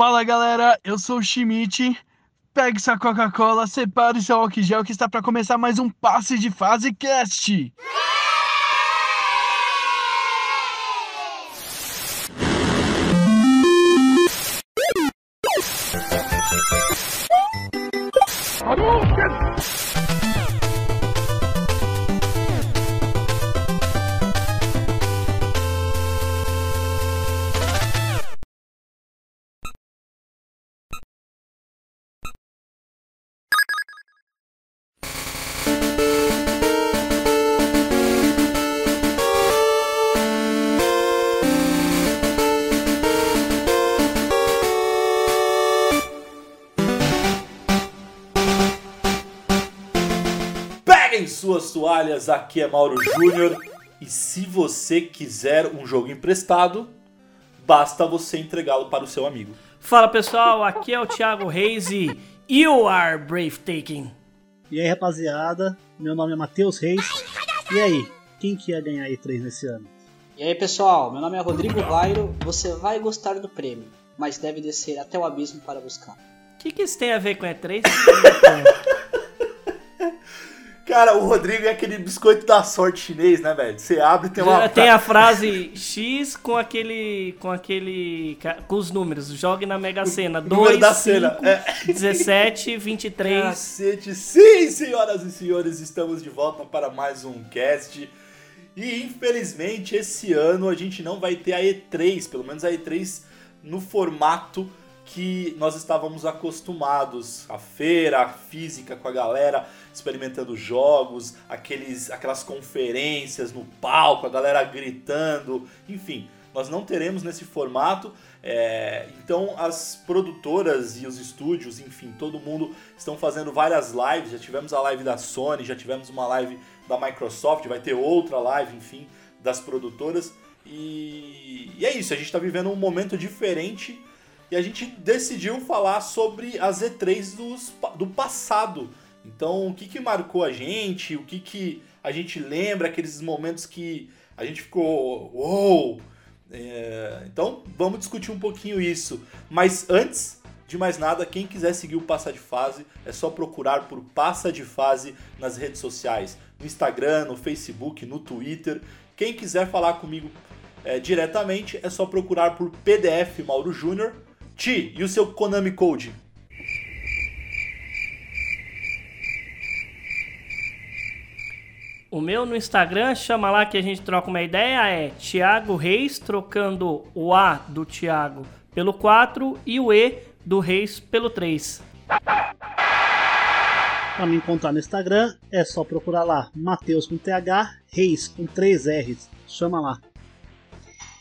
Fala galera, eu sou o Schmidt. Pegue sua Coca-Cola, separe seu álcool gel que está para começar mais um Passe de Fase Cast. Toalhas, aqui é Mauro Júnior. E se você quiser um jogo emprestado, basta você entregá-lo para o seu amigo. Fala pessoal, aqui é o Thiago Reis e You Are Breathtaking. E aí, rapaziada, meu nome é Matheus Reis. E aí, quem que ia ganhar E3 nesse ano? E aí pessoal, meu nome é Rodrigo Vairo. Você vai gostar do prêmio, mas deve descer até o abismo para buscar. O que, que isso tem a ver com E3? Cara, o Rodrigo é aquele biscoito da sorte chinês, né, velho? Você abre e tem uma. tem a frase X com aquele. com aquele. com os números. Jogue na Mega Sena. número 2, da 5, cena, é. 17, 23. Cacete, sim, senhoras e senhores, estamos de volta para mais um cast. E infelizmente esse ano a gente não vai ter a E3, pelo menos a E3 no formato que nós estávamos acostumados. A feira, a física com a galera, experimentando jogos, aqueles, aquelas conferências no palco, a galera gritando, enfim. Nós não teremos nesse formato, é, então as produtoras e os estúdios, enfim, todo mundo estão fazendo várias lives. Já tivemos a live da Sony, já tivemos uma live da Microsoft, vai ter outra live, enfim, das produtoras. E, e é isso, a gente está vivendo um momento diferente e a gente decidiu falar sobre as E3 dos, do passado. Então, o que, que marcou a gente, o que, que a gente lembra, aqueles momentos que a gente ficou. Uou! É, então, vamos discutir um pouquinho isso. Mas antes de mais nada, quem quiser seguir o Passa de Fase, é só procurar por Passa de Fase nas redes sociais. No Instagram, no Facebook, no Twitter. Quem quiser falar comigo é, diretamente, é só procurar por PDF Mauro Júnior Ti, e o seu Konami Code? O meu no Instagram, chama lá que a gente troca uma ideia, é Thiago Reis, trocando o A do Thiago pelo 4 e o E do Reis pelo 3. Pra me encontrar no Instagram, é só procurar lá Matheus com TH, Reis com 3 R's. Chama lá.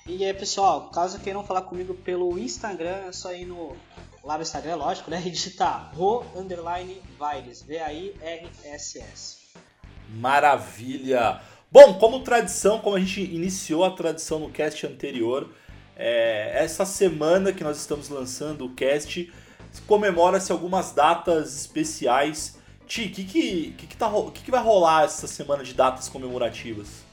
E aí pessoal, caso queiram falar comigo pelo Instagram, é só ir no. Lá no Instagram, lógico, né? E digitar Ro underline V-A-I-R-S-S. Maravilha! Bom, como tradição, como a gente iniciou a tradição no cast anterior, é, essa semana que nós estamos lançando o cast, comemora-se algumas datas especiais. Ti, o que, que, que, que, tá, que, que vai rolar essa semana de datas comemorativas?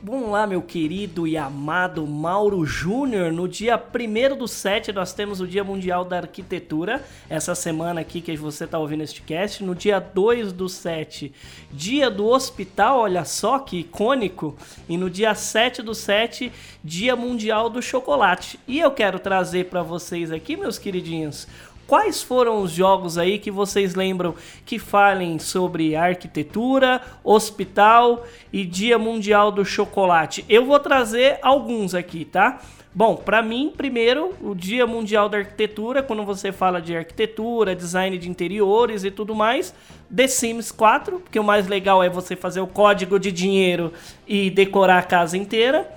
Vamos lá, meu querido e amado Mauro Júnior. No dia 1 do 7 nós temos o Dia Mundial da Arquitetura. Essa semana aqui que você está ouvindo este cast. No dia 2 do 7, Dia do Hospital, olha só que icônico. E no dia 7 do 7, Dia Mundial do Chocolate. E eu quero trazer para vocês aqui, meus queridinhos, Quais foram os jogos aí que vocês lembram que falem sobre arquitetura, hospital e Dia Mundial do Chocolate? Eu vou trazer alguns aqui, tá? Bom, para mim, primeiro, o Dia Mundial da Arquitetura, quando você fala de arquitetura, design de interiores e tudo mais, The Sims 4, porque o mais legal é você fazer o código de dinheiro e decorar a casa inteira.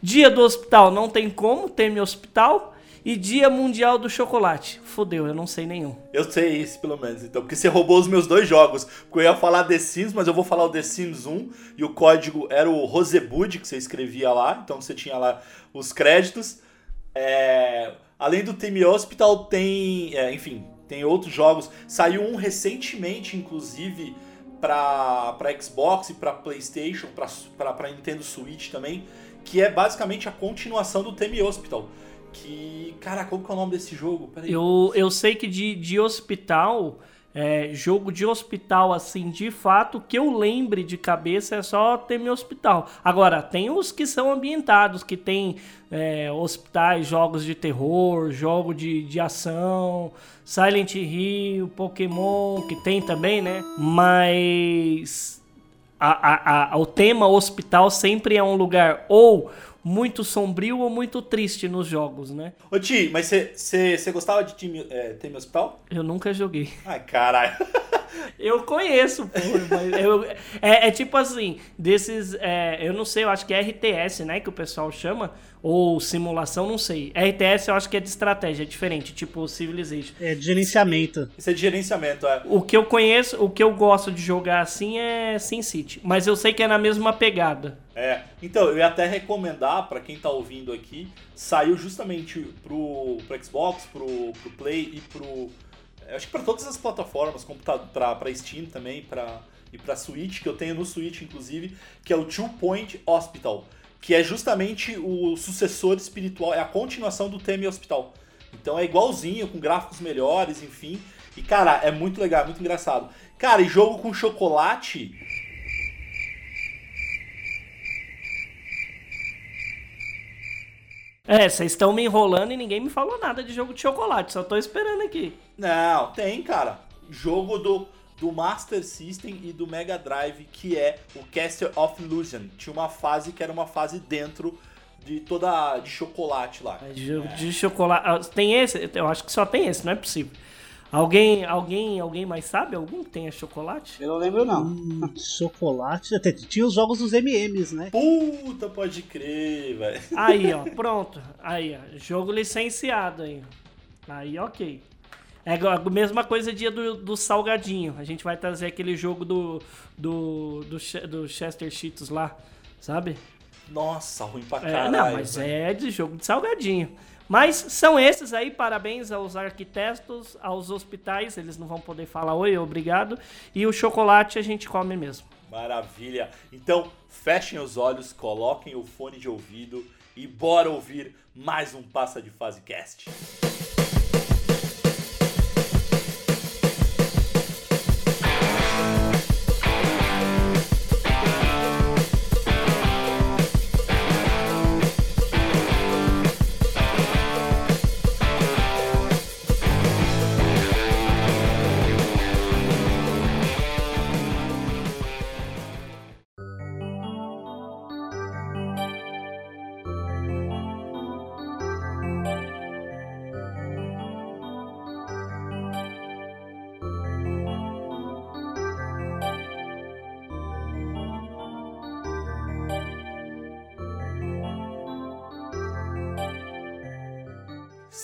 Dia do Hospital, não tem como, tem hospital. E Dia Mundial do Chocolate. Fodeu, eu não sei nenhum. Eu sei isso, pelo menos, então. Porque você roubou os meus dois jogos. Porque eu ia falar The Sims, mas eu vou falar o The Sims 1. E o código era o Rosebud, que você escrevia lá. Então você tinha lá os créditos. É... Além do Team Hospital, tem. É, enfim, tem outros jogos. Saiu um recentemente, inclusive, para Xbox e para PlayStation, para Nintendo Switch também. Que é basicamente a continuação do Team Hospital Que. Cara, qual que é o nome desse jogo? Peraí. Eu, eu sei que de, de hospital, é, jogo de hospital, assim, de fato, que eu lembre de cabeça é só ter meu hospital. Agora, tem os que são ambientados, que tem é, hospitais, jogos de terror, jogo de, de ação, Silent Hill, Pokémon, que tem também, né? Mas a, a, a, o tema hospital sempre é um lugar ou muito sombrio ou muito triste nos jogos, né? Ô Ti, mas você gostava de time, é, Time Hospital? Eu nunca joguei. Ai, caralho. Eu conheço, pô, mas eu, é, é, tipo assim, desses, é, eu não sei, eu acho que é RTS, né, que o pessoal chama, ou simulação, não sei. RTS eu acho que é de estratégia, é diferente, tipo Civilization. É de gerenciamento. Isso é de gerenciamento, é. O que eu conheço, o que eu gosto de jogar assim é SimCity, mas eu sei que é na mesma pegada. É, então eu ia até recomendar para quem tá ouvindo aqui, saiu justamente pro, pro Xbox, pro, pro Play e pro acho que para todas as plataformas, para Steam também, para e para Switch, que eu tenho no Switch inclusive, que é o Two Point Hospital, que é justamente o sucessor espiritual, é a continuação do Temi Hospital. Então é igualzinho, com gráficos melhores, enfim. E cara, é muito legal, é muito engraçado. Cara, e jogo com chocolate, É, vocês estão me enrolando e ninguém me falou nada de jogo de chocolate, só tô esperando aqui. Não, tem, cara. Jogo do, do Master System e do Mega Drive, que é o Castle of Illusion. Tinha uma fase que era uma fase dentro de toda de chocolate lá. Jogo é. de chocolate. Ah, tem esse? Eu acho que só tem esse, não é possível. Alguém, alguém, alguém mais sabe? Algum que tenha chocolate? Eu não lembro não. Hum, chocolate, até tinha os jogos dos MMs, né? Puta, pode crer, velho. Aí, ó, pronto. Aí, ó, jogo licenciado aí. Aí, ok. É a mesma coisa dia do, do salgadinho. A gente vai trazer aquele jogo do do, do, do Chester Cheetos lá, sabe? Nossa, ruim pra caralho. É, não, mas é de jogo de salgadinho. Mas são esses aí, parabéns aos arquitetos, aos hospitais, eles não vão poder falar oi, obrigado. E o chocolate a gente come mesmo. Maravilha. Então, fechem os olhos, coloquem o fone de ouvido e bora ouvir mais um Passa de Fase Cast.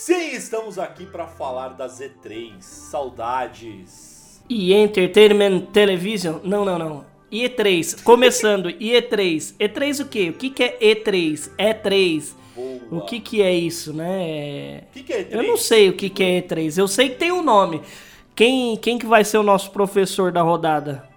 Sim, estamos aqui para falar da Z3. Saudades. E Entertainment Television? Não, não, não. E3, começando, E3. E3 o quê? O que, que é E3? E3. Boa. O que, que é isso, né? O que, que é E3? Eu não sei o que, que é E3. Eu sei que tem um nome. Quem, quem que vai ser o nosso professor da rodada?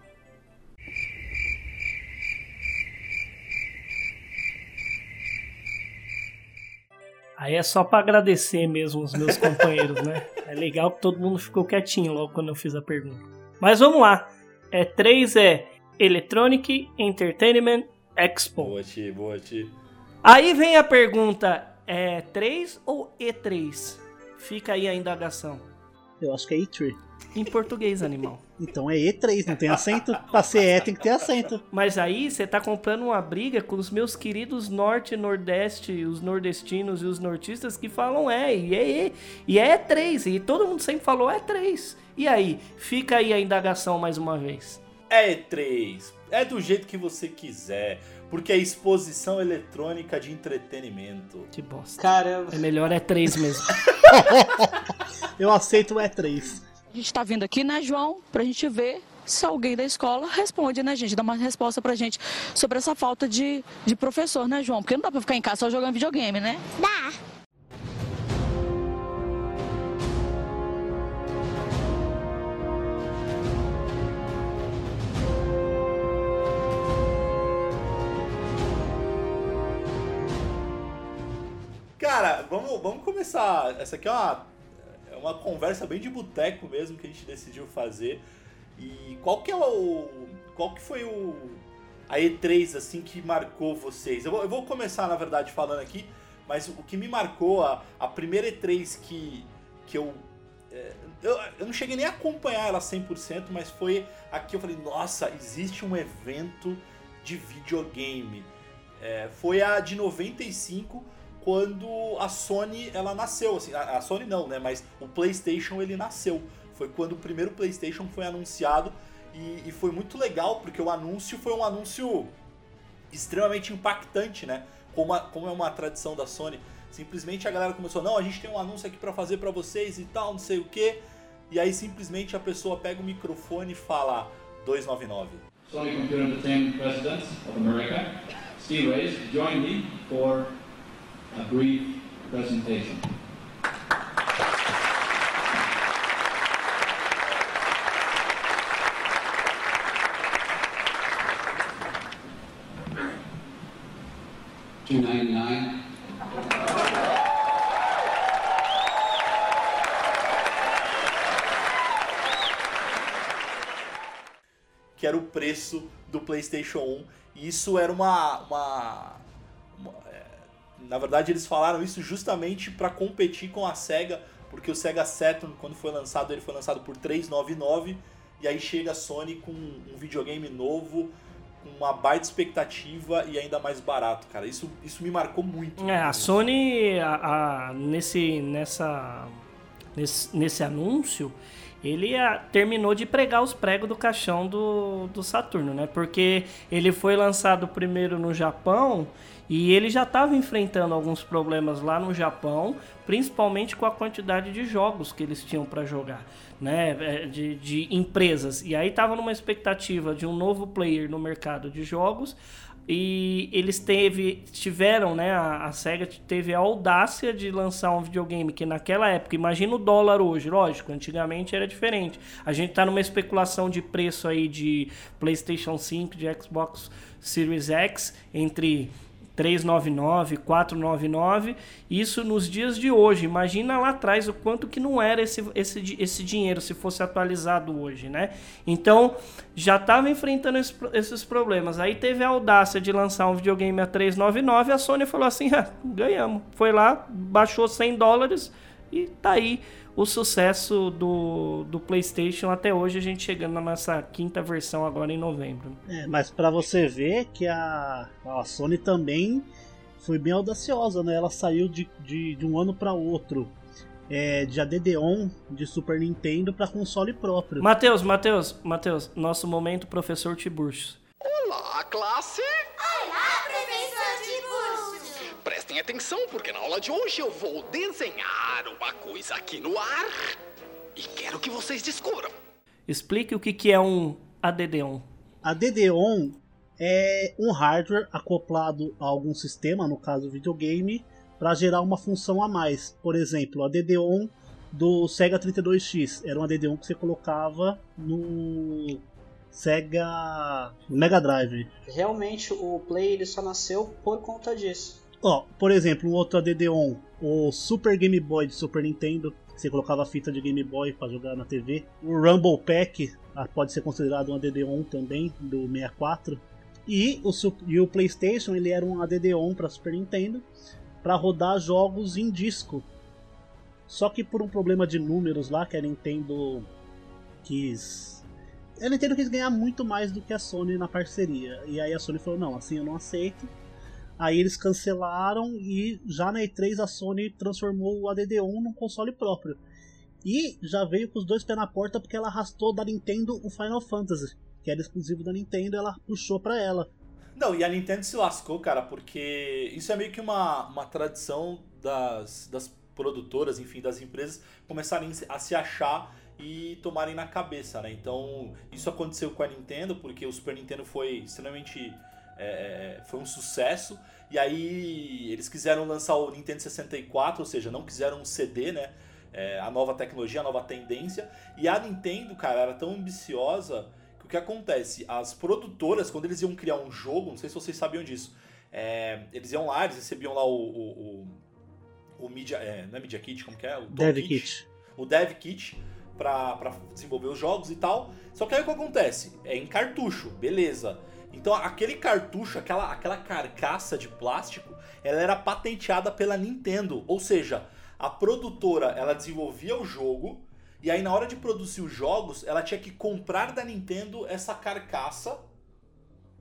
Aí é só para agradecer mesmo os meus companheiros, né? É legal que todo mundo ficou quietinho logo quando eu fiz a pergunta. Mas vamos lá. É 3 é Electronic Entertainment Expo. Boa, Ti, boa, Ti. Aí vem a pergunta: é 3 ou E3? Fica aí a indagação. Eu acho que é E3. Em português, animal. Então é E3, não tem acento? Pra ser E tem que ter acento. Mas aí você tá comprando uma briga com os meus queridos norte e nordeste, os nordestinos e os nortistas que falam é, e é E, e é E3, e todo mundo sempre falou E3. E aí, fica aí a indagação mais uma vez. É E3, é do jeito que você quiser, porque é exposição eletrônica de entretenimento. Que bosta. Caramba. É melhor E3 mesmo. Eu aceito o E3. A gente tá vindo aqui, né, João, pra gente ver se alguém da escola responde, né, gente? Dá uma resposta pra gente sobre essa falta de, de professor, né, João? Porque não dá pra ficar em casa só jogando videogame, né? Dá. Cara, vamos, vamos começar. Essa aqui é uma, é uma conversa bem de boteco mesmo que a gente decidiu fazer. E qual que é o. Qual que foi o. A E3 assim que marcou vocês? Eu vou, eu vou começar, na verdade, falando aqui, mas o que me marcou, a, a primeira E3 que, que eu, é, eu. Eu não cheguei nem a acompanhar ela 100%, mas foi aqui eu falei: nossa, existe um evento de videogame. É, foi a de 95 quando a Sony ela nasceu, assim, a, a, Sony não, né, mas o PlayStation ele nasceu. Foi quando o primeiro PlayStation foi anunciado e, e foi muito legal porque o anúncio foi um anúncio extremamente impactante, né? Como, a, como é uma tradição da Sony. Simplesmente a galera começou, não, a gente tem um anúncio aqui para fazer para vocês e tal, não sei o que. E aí simplesmente a pessoa pega o microfone e fala 299. Sony Computer Entertainment President of America, Steve Reyes, join me for a brief presentation. Que era o preço do PlayStation 1. E isso era uma, uma na verdade, eles falaram isso justamente para competir com a Sega, porque o Sega Saturn, quando foi lançado, ele foi lançado por 399 e aí chega a Sony com um videogame novo, com uma baita expectativa e ainda mais barato, cara. Isso, isso me marcou muito. É, a Sony, a, a, nesse, nessa, nesse, nesse anúncio, ele a, terminou de pregar os pregos do caixão do, do Saturno, né? Porque ele foi lançado primeiro no Japão e ele já estava enfrentando alguns problemas lá no Japão, principalmente com a quantidade de jogos que eles tinham para jogar, né? É, de, de empresas. E aí estava numa expectativa de um novo player no mercado de jogos. E eles teve, tiveram, né? A, a, SEGA teve a audácia de lançar um videogame que naquela época, imagina o dólar hoje, lógico, antigamente era diferente. A gente tá numa especulação de preço aí de PlayStation 5, de Xbox Series X, entre 399, 499, isso nos dias de hoje. Imagina lá atrás o quanto que não era esse, esse, esse dinheiro se fosse atualizado hoje, né? Então, já estava enfrentando esse, esses problemas. Aí teve a audácia de lançar um videogame a 399, a Sony falou assim: ah, ganhamos. Foi lá, baixou 100 dólares e tá aí o sucesso do, do PlayStation até hoje, a gente chegando na nossa quinta versão agora em novembro. É, mas para você ver que a, a Sony também foi bem audaciosa, né? Ela saiu de, de, de um ano para outro. É, de ADD-ON de Super Nintendo para console próprio. Matheus, Matheus, Matheus, nosso momento professor Tiburcio. Olá, classe! Olá, professor Tiburcio! Prestem atenção, porque na aula de hoje eu vou desenhar uma coisa aqui no ar e quero que vocês descubram. Explique o que é um ADD-ON. ADD-ON é um hardware acoplado a algum sistema, no caso videogame, para gerar uma função a mais. Por exemplo, a DD-ON do Sega 32X era uma DD-ON que você colocava no Sega Mega Drive. Realmente o Play ele só nasceu por conta disso. Ó, por exemplo, um outro ADD-ON, o Super Game Boy de Super Nintendo, você colocava fita de Game Boy para jogar na TV. O Rumble Pack ah, pode ser considerado um ADD-ON também do 64. E o, e o PlayStation ele era um ADD-ON para Super Nintendo para rodar jogos em disco. Só que por um problema de números lá que a Nintendo quis. A Nintendo quis ganhar muito mais do que a Sony na parceria. E aí a Sony falou: não, assim eu não aceito. Aí eles cancelaram e já na E3 a Sony transformou o ADD1 num console próprio. E já veio com os dois pés na porta porque ela arrastou da Nintendo o Final Fantasy, que era exclusivo da Nintendo, ela puxou para ela. Não, e a Nintendo se lascou, cara, porque isso é meio que uma, uma tradição das, das produtoras, enfim, das empresas começarem a se achar e tomarem na cabeça, né? Então, isso aconteceu com a Nintendo, porque o Super Nintendo foi extremamente. É, é foi um sucesso. E aí eles quiseram lançar o Nintendo 64, ou seja, não quiseram um CD, né? É, a nova tecnologia, a nova tendência. E a Nintendo, cara, era tão ambiciosa que acontece? As produtoras, quando eles iam criar um jogo, não sei se vocês sabiam disso, é, eles iam lá, eles recebiam lá o, o, o, o Media, é, não é Media Kit, como que é? O Dev Kit. Kit. O Dev Kit para desenvolver os jogos e tal. Só que aí o que acontece? É em cartucho, beleza. Então aquele cartucho, aquela, aquela carcaça de plástico, ela era patenteada pela Nintendo. Ou seja, a produtora ela desenvolvia o jogo e aí na hora de produzir os jogos, ela tinha que comprar da Nintendo essa carcaça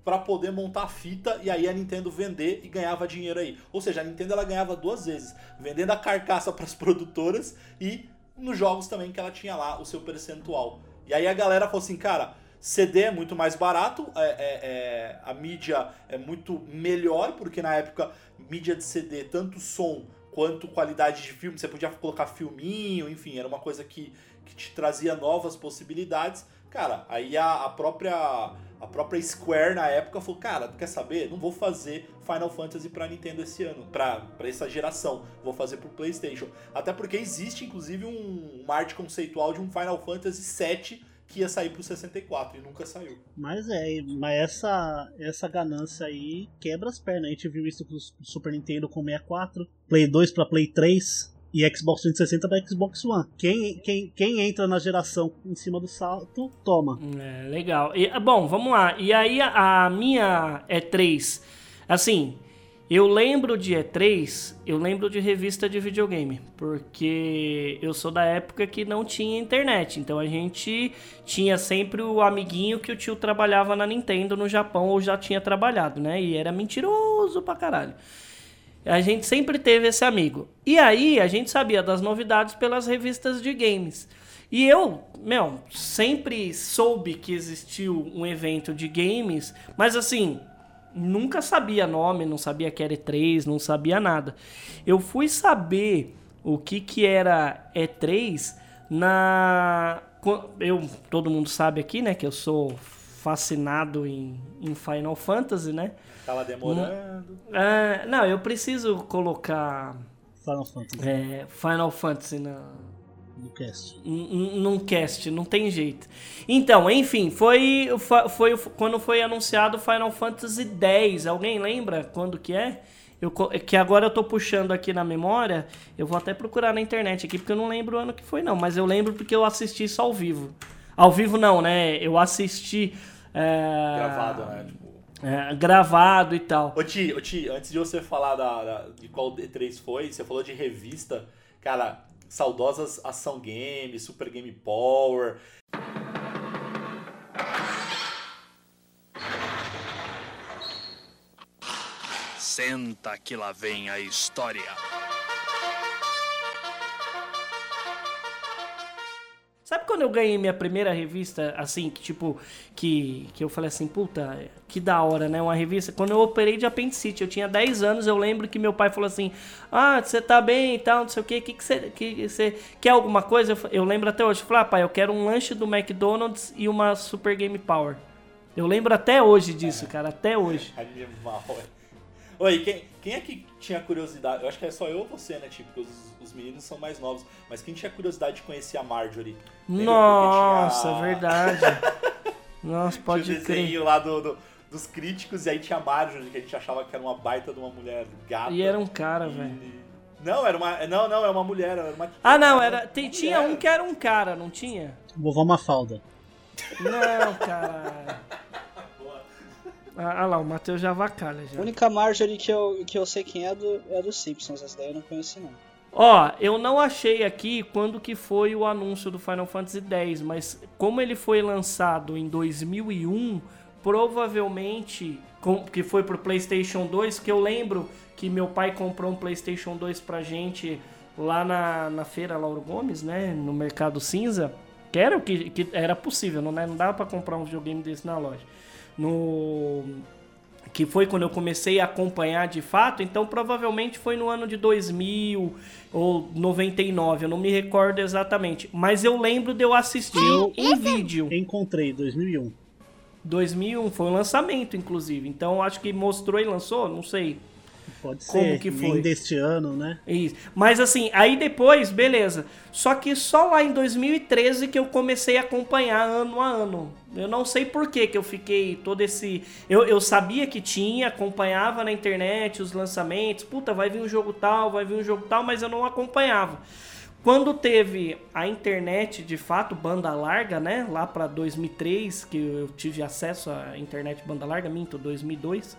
para poder montar a fita e aí a Nintendo vender e ganhava dinheiro aí. Ou seja, a Nintendo ela ganhava duas vezes, vendendo a carcaça para as produtoras e nos jogos também que ela tinha lá o seu percentual. E aí a galera falou assim, cara, CD é muito mais barato, é, é, é, a mídia é muito melhor, porque na época, mídia de CD, tanto som quanto qualidade de filme, você podia colocar filminho, enfim, era uma coisa que, que te trazia novas possibilidades. Cara, aí a, a própria a própria Square na época falou, cara, quer saber? Não vou fazer Final Fantasy para Nintendo esse ano, para essa geração. Vou fazer pro PlayStation. Até porque existe inclusive um, uma arte conceitual de um Final Fantasy VII que ia sair pro 64 e nunca saiu. Mas é, mas essa essa ganância aí quebra as pernas. A gente viu isso com o Super Nintendo com 64, Play 2 para Play 3 e Xbox 360 para Xbox One. Quem, quem, quem entra na geração em cima do salto, toma. É, legal. E, bom, vamos lá. E aí a, a minha E3, assim, eu lembro de E3, eu lembro de revista de videogame, porque eu sou da época que não tinha internet, então a gente tinha sempre o amiguinho que o tio trabalhava na Nintendo no Japão ou já tinha trabalhado, né? E era mentiroso pra caralho. A gente sempre teve esse amigo. E aí a gente sabia das novidades pelas revistas de games. E eu, meu, sempre soube que existiu um evento de games, mas assim, nunca sabia nome, não sabia que era E3, não sabia nada. Eu fui saber o que que era E3 na eu todo mundo sabe aqui, né, que eu sou fascinado em, em Final Fantasy, né? Tava demorando. É, não, eu preciso colocar. Final Fantasy. É, Final Fantasy na. No cast. Num cast, não tem jeito. Então, enfim, foi, foi quando foi anunciado Final Fantasy X. Alguém lembra quando que é? Eu, que agora eu tô puxando aqui na memória. Eu vou até procurar na internet aqui, porque eu não lembro o ano que foi, não. Mas eu lembro porque eu assisti isso ao vivo. Ao vivo não, né? Eu assisti. É... Gravado, né? Tipo... É, gravado e tal. Ô Ti, ô Ti, antes de você falar da, da, de qual D3 foi, você falou de revista. Cara, saudosas Ação Game, Super Game Power. Senta que lá vem a história. Quando eu ganhei minha primeira revista, assim, que tipo, que, que eu falei assim, puta, que da hora, né? Uma revista. Quando eu operei de apendicite, eu tinha 10 anos, eu lembro que meu pai falou assim: Ah, você tá bem e tal, não sei o quê, que, que você que você quer alguma coisa? Eu, eu lembro até hoje, eu falei, ah, pai, eu quero um lanche do McDonald's e uma Super Game Power. Eu lembro até hoje disso, cara, até hoje. Animal, Oi, quem, quem é que tinha curiosidade? Eu acho que é só eu ou você, né, tipo? Porque os, os meninos são mais novos. Mas quem tinha curiosidade de conhecer a Marjorie? Nossa, tinha... verdade. Nossa, pode tinha o desenho lá do, do, dos críticos e aí tinha a Marjorie, que a gente achava que era uma baita de uma mulher gata. E era um cara, e... velho. Não, era uma. Não, não, é uma mulher. Era uma... Ah, não, era. Tem, tinha um que era um cara, não tinha? Vovó Mafalda. Não, cara. Ah, ah lá, o Matheus já vacalha já. A única Marjorie que eu, que eu sei quem é do, é do Simpsons, essa daí eu não conheci não. Ó, eu não achei aqui quando que foi o anúncio do Final Fantasy X, mas como ele foi lançado em 2001, provavelmente com, que foi pro PlayStation 2, que eu lembro que meu pai comprou um PlayStation 2 pra gente lá na, na feira Lauro Gomes, né, no Mercado Cinza, que era o que, que era possível, não, né, não dava para comprar um videogame desse na loja no que foi quando eu comecei a acompanhar de fato, então provavelmente foi no ano de 2000 ou 99, eu não me recordo exatamente, mas eu lembro de eu assistir eu em vídeo. Encontrei 2001. 2001 foi um lançamento inclusive, então acho que mostrou e lançou, não sei. Pode ser. Como que foi? deste ano, né? Isso. Mas assim, aí depois, beleza. Só que só lá em 2013 que eu comecei a acompanhar ano a ano. Eu não sei por que que eu fiquei todo esse. Eu, eu sabia que tinha, acompanhava na internet os lançamentos. Puta, vai vir um jogo tal, vai vir um jogo tal, mas eu não acompanhava. Quando teve a internet, de fato, banda larga, né? Lá para 2003, que eu tive acesso à internet banda larga, minto, 2002.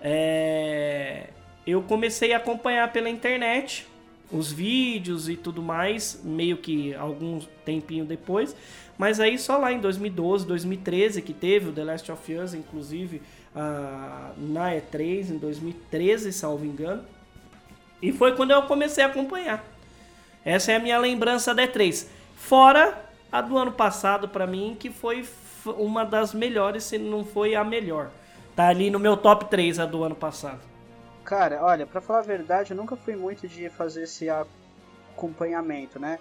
É... Eu comecei a acompanhar pela internet os vídeos e tudo mais, meio que algum tempinho depois. Mas aí só lá em 2012, 2013 que teve o The Last of Us, inclusive uh, na E3, em 2013, salvo engano. E foi quando eu comecei a acompanhar. Essa é a minha lembrança da E3. Fora a do ano passado para mim, que foi uma das melhores, se não foi a melhor. Tá ali no meu top 3 a do ano passado. Cara, olha, para falar a verdade, eu nunca fui muito de fazer esse acompanhamento, né?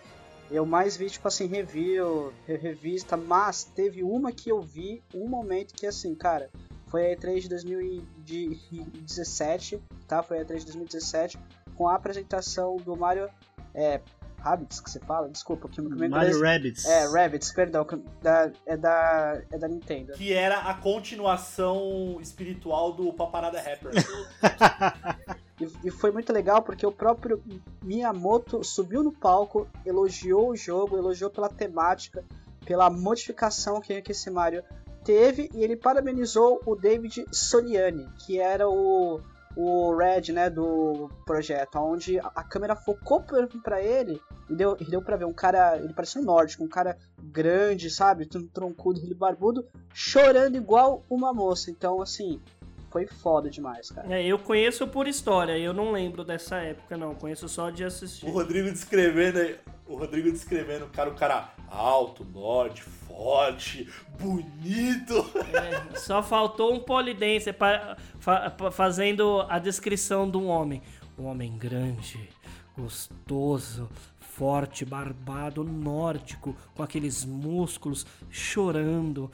Eu mais vi, tipo assim, review, revista, mas teve uma que eu vi, um momento que, assim, cara, foi a E3 de 2017, tá? Foi a E3 de 2017, com a apresentação do Mario é, Rabbids que você fala? Desculpa, que meu Mario Rabbids. É, Rabbids, perdão, da, é, da, é da Nintendo. Que era a continuação espiritual do Paparada Rapper. e, foi muito legal porque o próprio Miyamoto subiu no palco, elogiou o jogo, elogiou pela temática, pela modificação que, que esse Mario teve e ele parabenizou o David Soliani, que era o o Red, né, do projeto, onde a câmera focou para ele e deu, e deu pra ver um cara, ele parecia um nórdico, um cara grande, sabe, troncudo, ele barbudo, chorando igual uma moça. Então, assim, foi foda demais, cara. É, eu conheço por história, eu não lembro dessa época, não. Conheço só de assistir. O Rodrigo descrevendo aí, o Rodrigo descrevendo o cara, o cara alto, norte, forte, bonito. É, só faltou um polidense fa, fazendo a descrição de um homem. Um homem grande, gostoso, forte, barbado, nórdico, com aqueles músculos, chorando.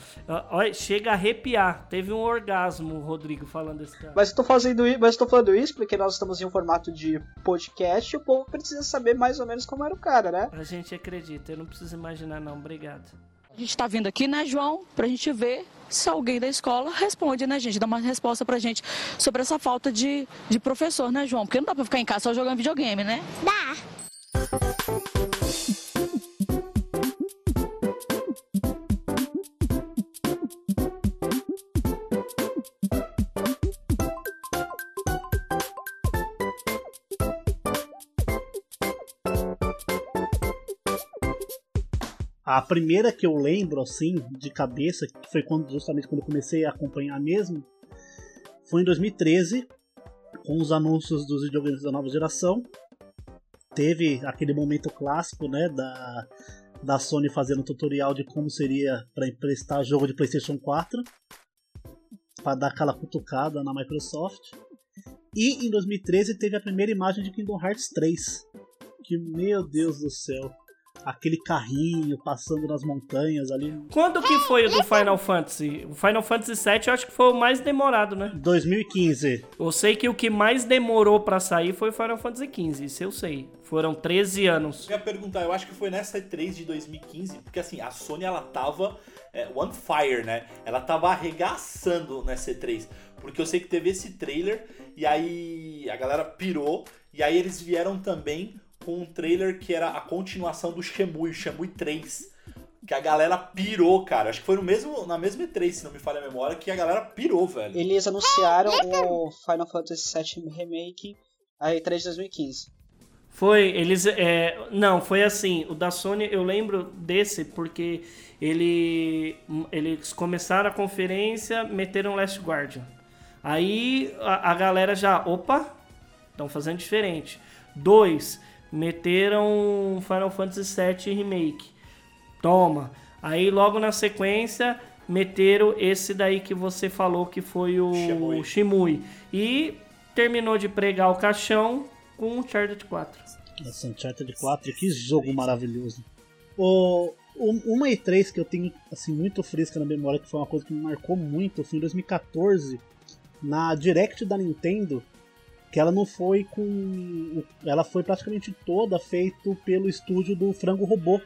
Olha, chega a arrepiar. Teve um orgasmo, o Rodrigo, falando esse cara. Mas estou fazendo mas estou falando isso porque nós estamos em um formato de podcast e o povo precisa saber mais ou menos como era o cara, né? A gente acredita, eu não preciso imaginar não, obrigado. A gente está vindo aqui, né, João, para a gente ver se alguém da escola responde, né, gente? Dá uma resposta pra gente sobre essa falta de, de professor, né, João? Porque não dá pra ficar em casa só jogando videogame, né? Dá. A primeira que eu lembro, assim, de cabeça, que foi quando, justamente quando eu comecei a acompanhar mesmo, foi em 2013, com os anúncios dos videogames da nova geração, teve aquele momento clássico, né, da, da Sony fazendo um tutorial de como seria para emprestar jogo de PlayStation 4, para dar aquela cutucada na Microsoft. E em 2013 teve a primeira imagem de Kingdom Hearts 3, que meu Deus do céu, aquele carrinho passando nas montanhas ali. Quando que foi o do Final Fantasy? O Final Fantasy VII eu acho que foi o mais demorado, né? 2015. Eu sei que o que mais demorou para sair foi o Final Fantasy XV, isso eu sei. Foram 13 anos. Eu ia perguntar, eu acho que foi nessa E3 de 2015, porque assim, a Sony ela tava é, on fire, né? Ela tava arregaçando nessa E3. Porque eu sei que teve esse trailer e aí a galera pirou. E aí eles vieram também com um trailer que era a continuação do Shemui, Shemui 3. Que a galera pirou, cara. Acho que foi no mesmo, na mesma E3, se não me falha a memória, que a galera pirou, velho. Eles anunciaram o Final Fantasy VII Remake a E3 de 2015. Foi, eles. É, não, foi assim. O da Sony, eu lembro desse porque ele, eles começaram a conferência, meteram Last Guardian. Aí a, a galera já. Opa, estão fazendo diferente. Dois, meteram Final Fantasy VII Remake. Toma. Aí logo na sequência meteram esse daí que você falou que foi o Shimui. Shimui. E terminou de pregar o caixão com o Uncharted 4. Nossa, Uncharted 4, que jogo maravilhoso. O, uma E3 que eu tenho assim muito fresca na memória, que foi uma coisa que me marcou muito, foi em 2014, na Direct da Nintendo, que ela não foi com. Ela foi praticamente toda feita pelo estúdio do Frango Robô.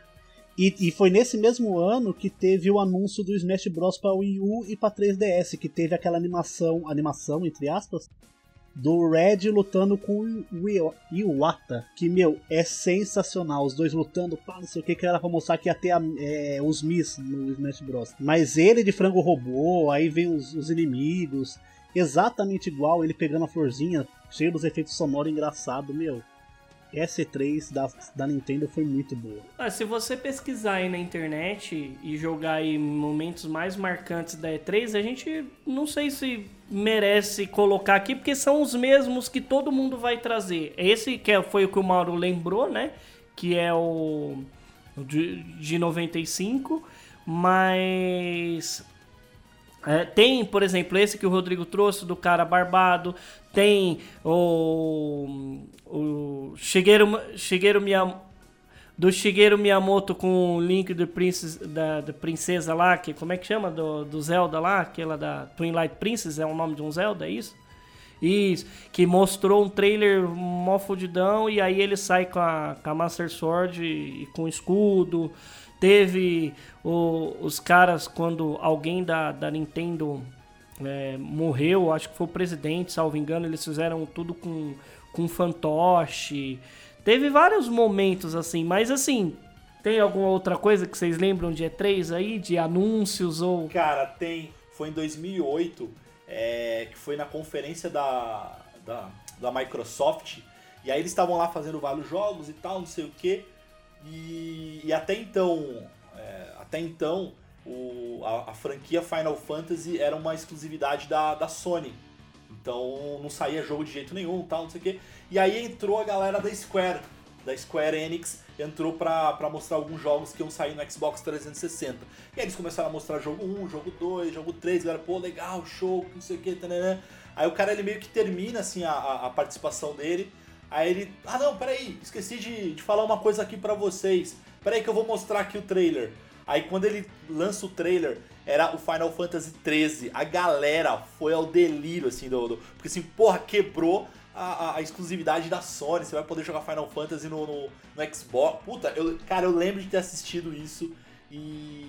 E, e, foi nesse mesmo ano que teve o anúncio do Smash Bros para Wii U e para 3DS, que teve aquela animação, animação entre aspas, do Red lutando com o Iwata, que, meu, é sensacional. Os dois lutando, pá, não sei o que, que era pra mostrar que ia ter é, os Miss no Smash Bros. Mas ele de frango robô, aí vem os, os inimigos, exatamente igual, ele pegando a florzinha, cheio dos efeitos sonoros engraçado, meu. S3 da, da Nintendo foi muito boa. Ah, se você pesquisar aí na internet e jogar aí momentos mais marcantes da E3, a gente não sei se merece colocar aqui, porque são os mesmos que todo mundo vai trazer. Esse que é, foi o que o Mauro lembrou, né? Que é o de, de 95, mas é, tem, por exemplo, esse que o Rodrigo trouxe do cara barbado. Tem o, o Shigeru, Shigeru Miyamoto, do Shigeru Miyamoto com o link do Princess, da, da, princesa lá, que como é que chama? Do, do Zelda lá, aquela da Twilight Princess, é o nome de um Zelda, é isso? Isso, que mostrou um trailer mó fudidão e aí ele sai com a, com a Master Sword e, e com escudo. Teve o, os caras, quando alguém da, da Nintendo é, morreu, acho que foi o presidente, salvo engano, eles fizeram tudo com, com fantoche. Teve vários momentos assim, mas assim, tem alguma outra coisa que vocês lembram de E3 aí, de anúncios ou. Cara, tem. Foi em 2008, é, que foi na conferência da, da, da Microsoft. E aí eles estavam lá fazendo vários jogos e tal, não sei o que. E, e até então, é, até então o, a, a, franquia Final Fantasy era uma exclusividade da, da Sony. Então não saía jogo de jeito nenhum, tal, não sei o quê. E aí entrou a galera da Square, da Square Enix, entrou pra, pra mostrar alguns jogos que iam sair no Xbox 360. E aí eles começaram a mostrar jogo 1, jogo 2, jogo 3, galera, pô, legal, show, não sei o que, Aí o cara ele meio que termina assim a, a participação dele Aí ele, ah não, peraí, esqueci de, de falar uma coisa aqui para vocês. Peraí que eu vou mostrar aqui o trailer. Aí quando ele lança o trailer, era o Final Fantasy 13. A galera foi ao delírio, assim, do. do porque assim, porra, quebrou a, a, a, exclusividade da Sony. Você vai poder jogar Final Fantasy no, no, no Xbox. Puta, eu, cara, eu lembro de ter assistido isso e,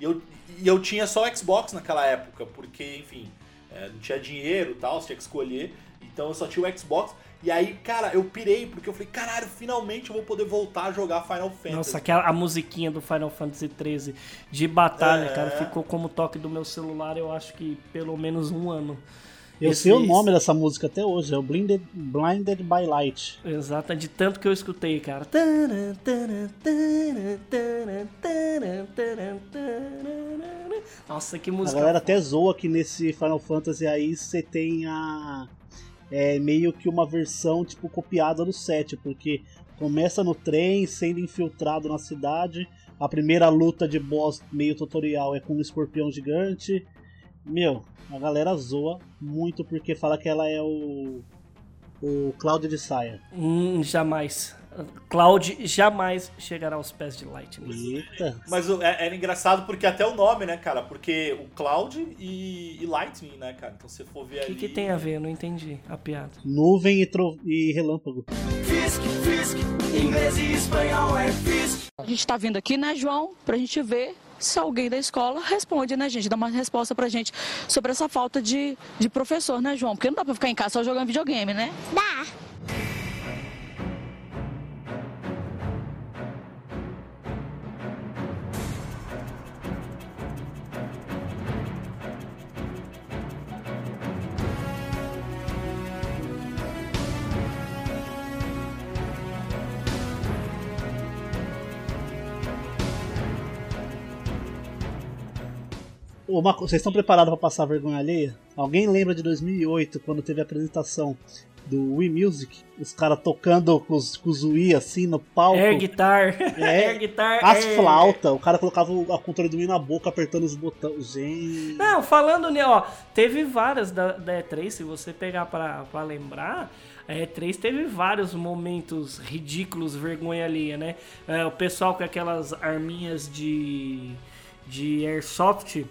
e eu, e eu tinha só Xbox naquela época, porque, enfim, é, não tinha dinheiro e tal, você tinha que escolher. Então eu só tinha o Xbox. E aí, cara, eu pirei, porque eu falei, caralho, finalmente eu vou poder voltar a jogar Final Fantasy. Nossa, aquela a musiquinha do Final Fantasy 13 de batalha, é... cara, ficou como toque do meu celular, eu acho que pelo menos um ano. Eu Esse, sei o nome dessa música até hoje, é o Blinded, Blinded by Light. Exato, de tanto que eu escutei, cara. Nossa, que música. A galera até zoa que nesse Final Fantasy aí você tem a é meio que uma versão tipo copiada do 7, porque começa no trem, sendo infiltrado na cidade. A primeira luta de boss meio tutorial é com um escorpião gigante. Meu, a galera zoa muito porque fala que ela é o o Cloud de saia. Hum, jamais. Cloud jamais chegará aos pés de Lightning. Eita. Mas é, era engraçado porque até o nome, né, cara? Porque o Cloud e, e Lightning, né, cara? Então se for ver O que, ali... que tem a ver? Eu não entendi a piada. Nuvem e, tro... e relâmpago. Fisk, Fisk, inglês e espanhol é Fisk. A gente tá vindo aqui, né, João? Pra gente ver se alguém da escola responde, né, gente? Dá uma resposta pra gente sobre essa falta de, de professor, né, João? Porque não dá pra ficar em casa só jogando videogame, né? Dá. Uma, vocês estão preparados para passar vergonha alheia? Alguém lembra de 2008, quando teve a apresentação do Wii Music? Os caras tocando com os, com os Wii assim no palco. Air Guitar. É, Air Guitar. As é... flautas. O cara colocava o, controle do Wii na boca, apertando os botões. Gente. Não, falando, né, ó, teve várias da, da E3, se você pegar pra lembrar. A E3 teve vários momentos ridículos, vergonha alheia, né? É, o pessoal com aquelas arminhas de, de airsoft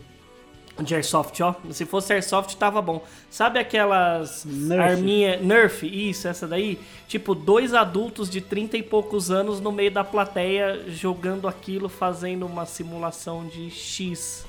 De Airsoft, ó. Se fosse Airsoft, tava bom. Sabe aquelas Nerf. arminha... Nerf, isso, essa daí? Tipo, dois adultos de 30 e poucos anos no meio da plateia jogando aquilo, fazendo uma simulação de X.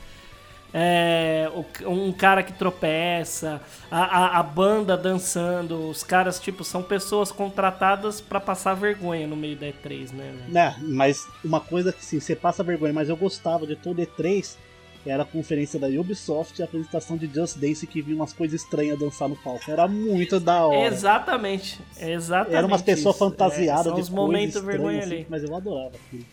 É, um cara que tropeça, a, a, a banda dançando, os caras, tipo, são pessoas contratadas pra passar vergonha no meio da E3, né? Né, mas uma coisa que sim, você passa vergonha, mas eu gostava de todo E3 era a conferência da Ubisoft e a apresentação de Just Dance que vinha umas coisas estranhas dançar no palco. Era muito da hora. Exatamente, exatamente. Era umas pessoas fantasiadas É, são de coisas momentos vergonha assim, ali. mas eu adorava aquilo.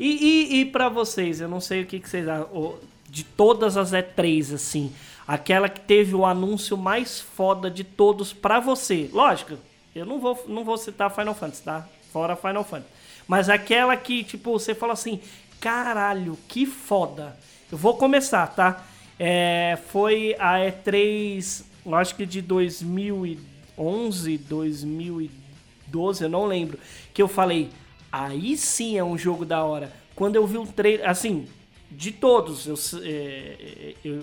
E, e, e pra vocês, eu não sei o que, que vocês acham, de todas as E3, assim, aquela que teve o anúncio mais foda de todos pra você. Lógico, eu não vou, não vou citar Final Fantasy, tá? Fora Final Fantasy. Mas aquela que, tipo, você fala assim, caralho, que foda. Eu vou começar, tá? É, foi a E3, eu acho que de 2011, 2012, eu não lembro, que eu falei, aí sim é um jogo da hora. Quando eu vi um trailer, assim, de todos, eu, s- é, eu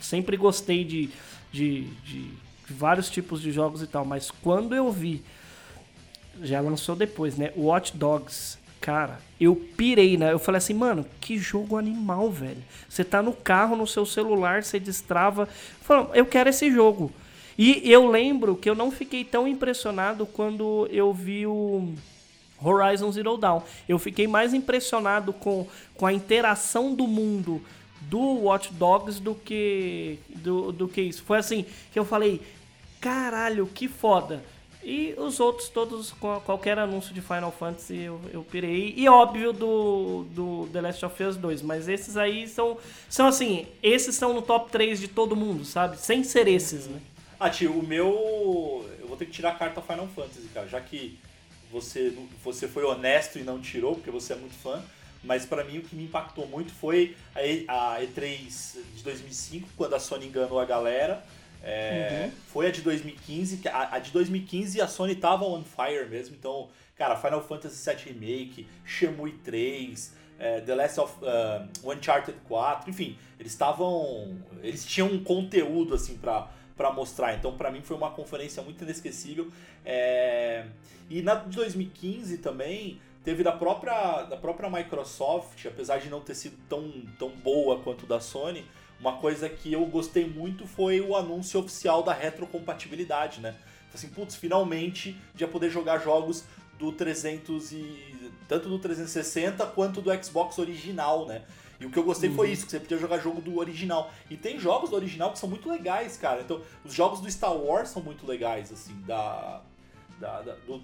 sempre gostei de, de, de vários tipos de jogos e tal, mas quando eu vi, já lançou depois, né? Watch Dogs. Cara, eu pirei, né? Eu falei assim, mano, que jogo animal, velho. Você tá no carro, no seu celular, você destrava. Falando, eu quero esse jogo. E eu lembro que eu não fiquei tão impressionado quando eu vi o Horizon Zero Dawn. Eu fiquei mais impressionado com, com a interação do mundo do Watch Dogs do que do, do que isso. Foi assim que eu falei, caralho, que foda. E os outros todos, qualquer anúncio de Final Fantasy, eu, eu pirei. E óbvio do, do The Last of Us 2. Mas esses aí são, são assim, esses são no top 3 de todo mundo, sabe? Sem ser esses, né? Ah, tio, o meu. Eu vou ter que tirar a carta Final Fantasy, cara, já que você, você foi honesto e não tirou, porque você é muito fã. Mas pra mim o que me impactou muito foi a E3 de 2005, quando a Sony enganou a galera. É, Foi a de 2015, que a, a de 2015 a Sony tava on fire mesmo, então, cara, Final Fantasy VII Remake, Shenmue 3, é, The Last of uh, Uncharted 4, enfim, eles estavam. Eles tinham um conteúdo assim pra, pra mostrar, então pra mim foi uma conferência muito inesquecível. É, e na de 2015 também teve da própria, da própria Microsoft, apesar de não ter sido tão, tão boa quanto da Sony, uma coisa que eu gostei muito foi o anúncio oficial da retrocompatibilidade, né? Assim, putz, finalmente já poder jogar jogos do 300 e tanto do 360 quanto do Xbox original, né? E o que eu gostei foi isso, que você podia jogar jogo do original. E tem jogos do original que são muito legais, cara. Então, os jogos do Star Wars são muito legais, assim, da, da- da- do,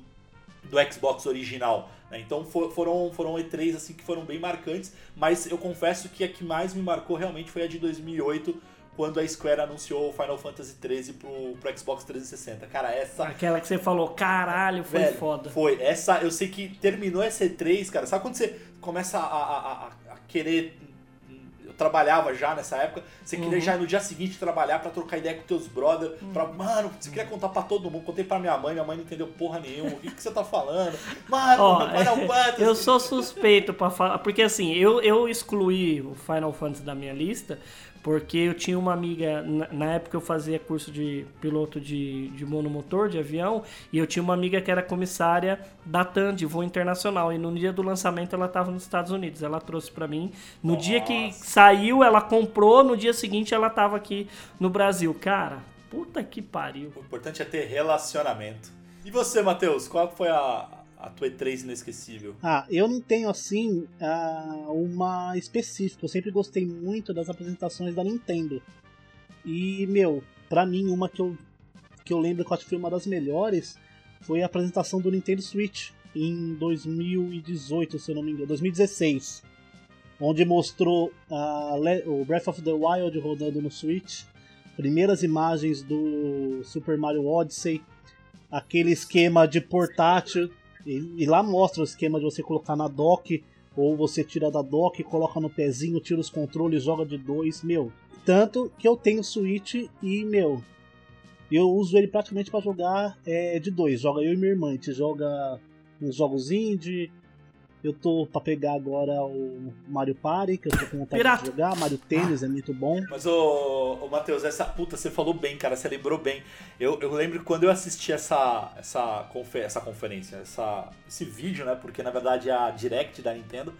do Xbox original. né? Então fo- foram, foram E3 assim que foram bem marcantes, mas eu confesso que a que mais me marcou realmente foi a de 2008, quando a Square anunciou o Final Fantasy XIII pro, pro Xbox 360. Cara, essa Aquela que você falou, caralho, foi Velho, foda. Foi. Essa, eu sei que terminou essa E3, cara. Sabe quando você começa a, a- a- a querer. Trabalhava já nessa época. Você queria Uhum. já no dia seguinte trabalhar pra trocar ideia com teus brother. Pra, mano, você queria contar pra todo mundo. Contei pra minha mãe, minha mãe não entendeu porra nenhuma. O que, que você tá falando? Mano, Ó, Final Fantasy. eu sou suspeito pra falar, porque assim, eu, eu excluí o Final Fantasy da minha lista, porque eu tinha uma amiga, na, na época eu fazia curso de piloto de, de monomotor, de avião, e eu tinha uma amiga que era comissária da TAN, de voo internacional, e no dia do lançamento ela tava nos Estados Unidos, ela trouxe pra mim. No dia que saiu, ela comprou, no dia seguinte ela tava aqui no Brasil. Cara, puta que pariu. O importante é ter relacionamento. E você, Matheus? Qual foi a, a tua E3 inesquecível? Ah, eu não tenho assim ah, uma específica. Eu sempre gostei muito das apresentações da Nintendo. E, meu, pra mim, uma que eu, que eu lembro que eu acho que foi uma das melhores foi a apresentação do Nintendo Switch em 2018, se eu não me engano, 2016. Onde mostrou Le- o Breath of the Wild rodando no Switch, primeiras imagens do Super Mario Odyssey, aquele esquema de portátil e, e lá mostra o esquema de você colocar na dock, ou você tira da dock, coloca no pezinho, tira os controles, joga de dois, meu. Tanto que eu tenho Switch e, meu, eu uso ele praticamente para jogar é, de dois. Joga eu e minha irmã, a gente joga uns jogos indie, Eu tô pra pegar agora o Mario Party, que eu tô com vontade Pirata. de jogar. Mario Tênis é muito bom. Mas, ô, ô Matheus, essa puta, você falou bem, cara, você lembrou bem. Eu, eu lembro que quando eu assisti essa, essa, confe- essa conferência, essa, esse vídeo, né? Porque na verdade é a Direct da Nintendo.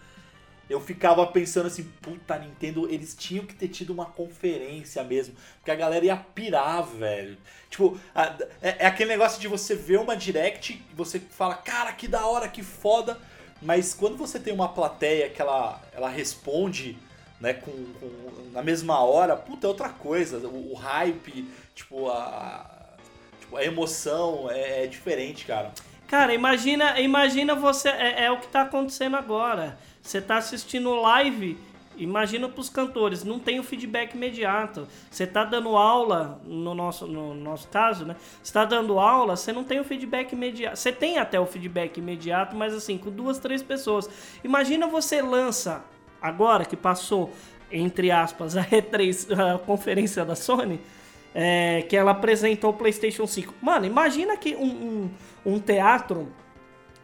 Eu ficava pensando assim, puta, Nintendo, eles tinham que ter tido uma conferência mesmo. Porque a galera ia pirar, velho. Tipo, a- é, é aquele negócio de você ver uma Direct e você fala, cara, que da hora, que foda. Mas quando você tem uma plateia que ela, ela responde né, com, com- na mesma hora, puta, é outra coisa. O, o hype, tipo, a, tipo, a emoção é, é diferente, cara. Cara, imagina, imagina você. É, é o que tá acontecendo agora. Você tá assistindo live. Imagina pros cantores, não tem o feedback imediato. Você tá dando aula, no nosso, no nosso caso, né? Você tá dando aula, você não tem o feedback imediato. Você tem até o feedback imediato, mas assim, com duas, três pessoas. Imagina você lança, agora que passou, entre aspas, a E3, a conferência da Sony, é, que ela apresentou o PlayStation 5. Mano, imagina que um, um, um teatro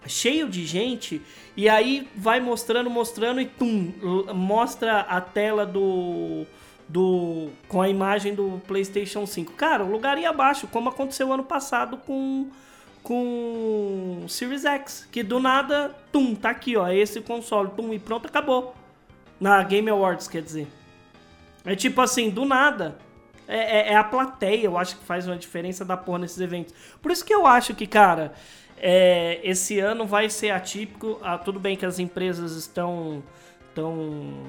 cheio de gente e aí vai mostrando, mostrando e tum, mostra a tela do do com a imagem do PlayStation 5. Cara, o lugar ia abaixo, como aconteceu ano passado com com Series X, que do nada, tum, tá aqui, ó, esse console, tum, e pronto, acabou. Na Game Awards, quer dizer. É tipo assim, do nada. É, é- é a plateia, eu acho que faz uma diferença da porra nesses eventos. Por isso que eu acho que, cara, é, esse ano vai ser atípico. Ah, tudo bem que as empresas estão estão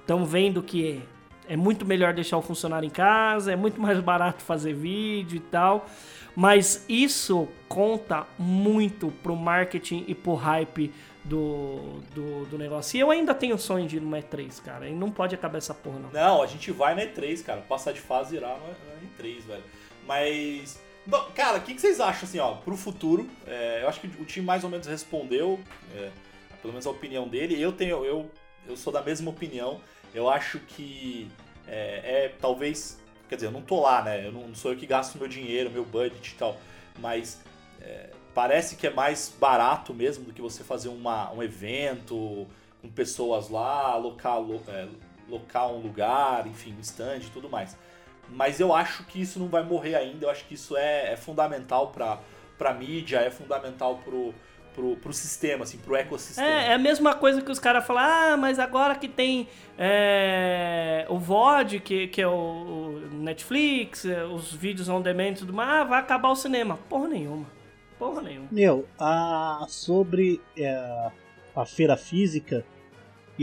estão vendo que é muito melhor deixar o funcionário em casa, é muito mais barato fazer vídeo e tal. Mas isso conta muito pro marketing e pro hype do, do, do negócio. E eu ainda tenho sonho de ir no E3, cara. E não pode acabar essa porra, não. Não, a gente vai na E3, cara. Passar de fase irá na E3, velho. Mas. Bom, cara, o que, que vocês acham, assim, ó, pro futuro? É, eu acho que o time mais ou menos respondeu, é, pelo menos a opinião dele. Eu tenho. Eu, eu sou da mesma opinião. Eu acho que é, é, talvez. Quer dizer, eu não tô lá, né? Eu não, não sou eu que gasto meu dinheiro, meu budget e tal. Mas é, parece que é mais barato mesmo do que você fazer uma, um evento com pessoas lá, alocar, lo- é, locar um lugar, enfim, um stand e tudo mais. Mas eu acho que isso não vai morrer ainda, eu acho que isso é, é fundamental pra, pra mídia, é fundamental pro, pro, pro sistema, assim, pro ecossistema. É, é a mesma coisa que os caras falam, ah, mas agora que tem é, o VOD, que, que é o, o Netflix, é, os vídeos on demand e tudo mais, ah, vai acabar o cinema. Porra nenhuma. Porra nenhuma. Meu, a, sobre é, a feira física,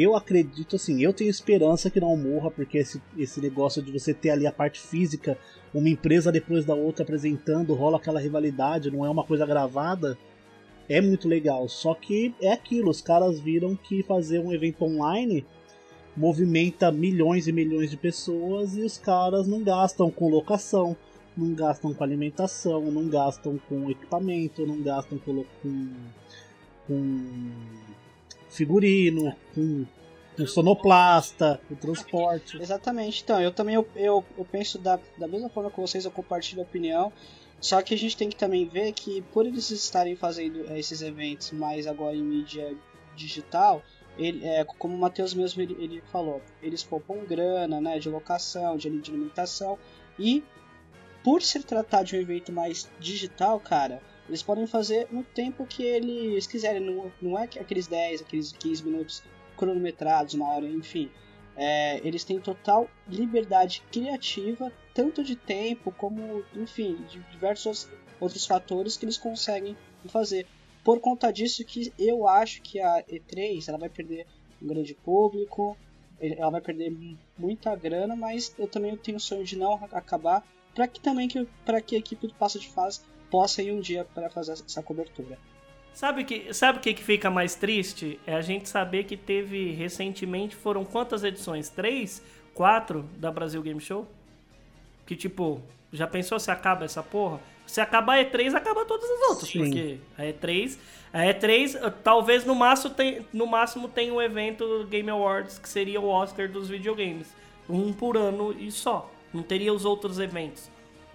eu acredito assim, eu tenho esperança que não morra, porque esse, esse negócio de você ter ali a parte física, uma empresa depois da outra apresentando, rola aquela rivalidade, não é uma coisa gravada, é muito legal. Só que é aquilo, os caras viram que fazer um evento online movimenta milhões e milhões de pessoas e os caras não gastam com locação, não gastam com alimentação, não gastam com equipamento, não gastam com, com, com figurino, com, com sonoplasta, com transporte. Exatamente. Então, eu também eu, eu, eu penso da, da mesma forma que vocês, eu compartilho a opinião. Só que a gente tem que também ver que por eles estarem fazendo eh, esses eventos mais agora em mídia digital, ele, é, como o Matheus mesmo ele, ele falou, eles poupam grana, né, de locação, de, de alimentação e por se tratar de um evento mais digital, cara, eles podem fazer no tempo que eles quiserem, não, não é aqueles 10, aqueles 15 minutos cronometrados na hora, enfim. É, eles têm total liberdade criativa, tanto de tempo como, enfim, de diversos outros fatores que eles conseguem fazer. Por conta disso que eu acho que a E3 ela vai perder um grande público, ela vai perder muita grana, mas eu também tenho o sonho de não acabar para que também que para que a equipe do de Fase possa ir um dia para fazer essa cobertura. Sabe que sabe o que, que fica mais triste? É a gente saber que teve recentemente foram quantas edições? Três, quatro da Brasil Game Show? Que tipo, já pensou se acaba essa porra? Se acabar a E3, acaba todas as outras, Sim. porque a E3, a E3 talvez no máximo tem, no máximo tenha um evento Game Awards que seria o Oscar dos videogames, um por ano e só. Não teria os outros eventos.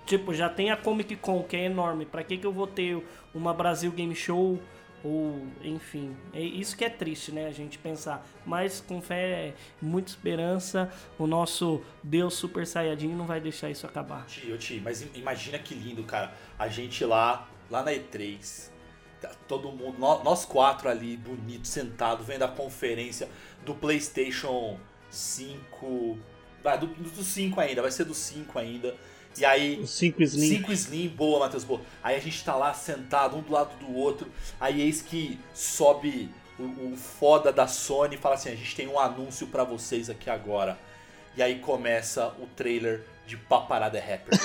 Tipo, já tem a Comic Con, que é enorme. Pra que, que eu vou ter uma Brasil Game Show ou enfim, é isso que é triste, né, a gente pensar. Mas com fé, muita esperança, o nosso Deus Super Saiyajin não vai deixar isso acabar. Tio, tio, mas imagina que lindo, cara. A gente lá, lá na E3, tá todo mundo, nós quatro ali, bonito, sentado, vendo a conferência do PlayStation 5. Ah, do, do 5 ainda, vai ser do 5 ainda. E aí. O 5 Slim. 5 Slim, boa, Matheus, boa. Aí a gente tá lá sentado, um do lado do outro. Aí eis que sobe o, o foda da Sony e fala assim: a gente tem um anúncio para vocês aqui agora. E aí começa o trailer de Paparada Rapper.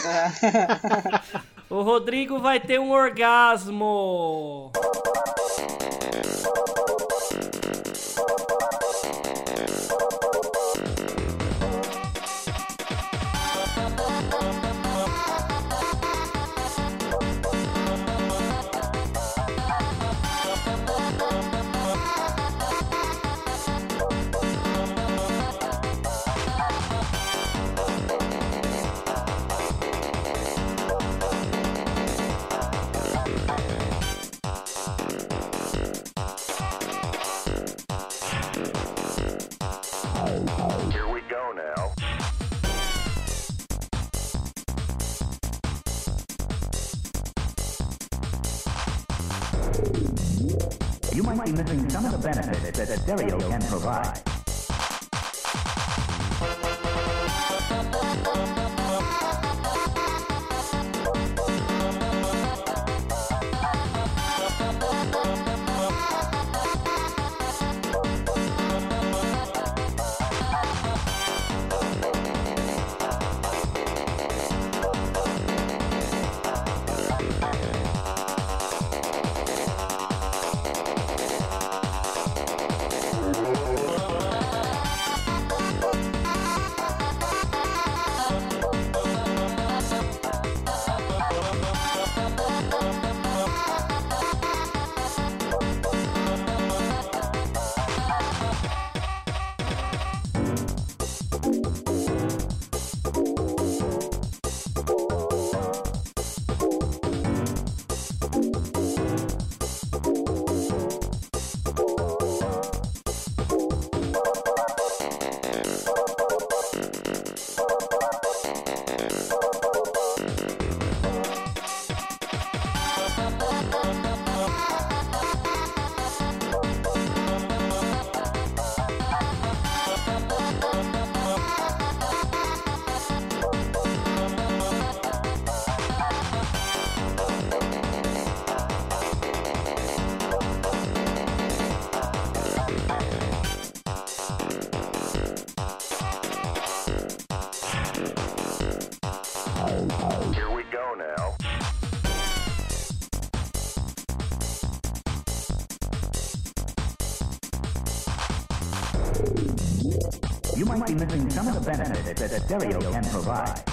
o Rodrigo vai ter um orgasmo! That stereo can provide. That stereo can provide.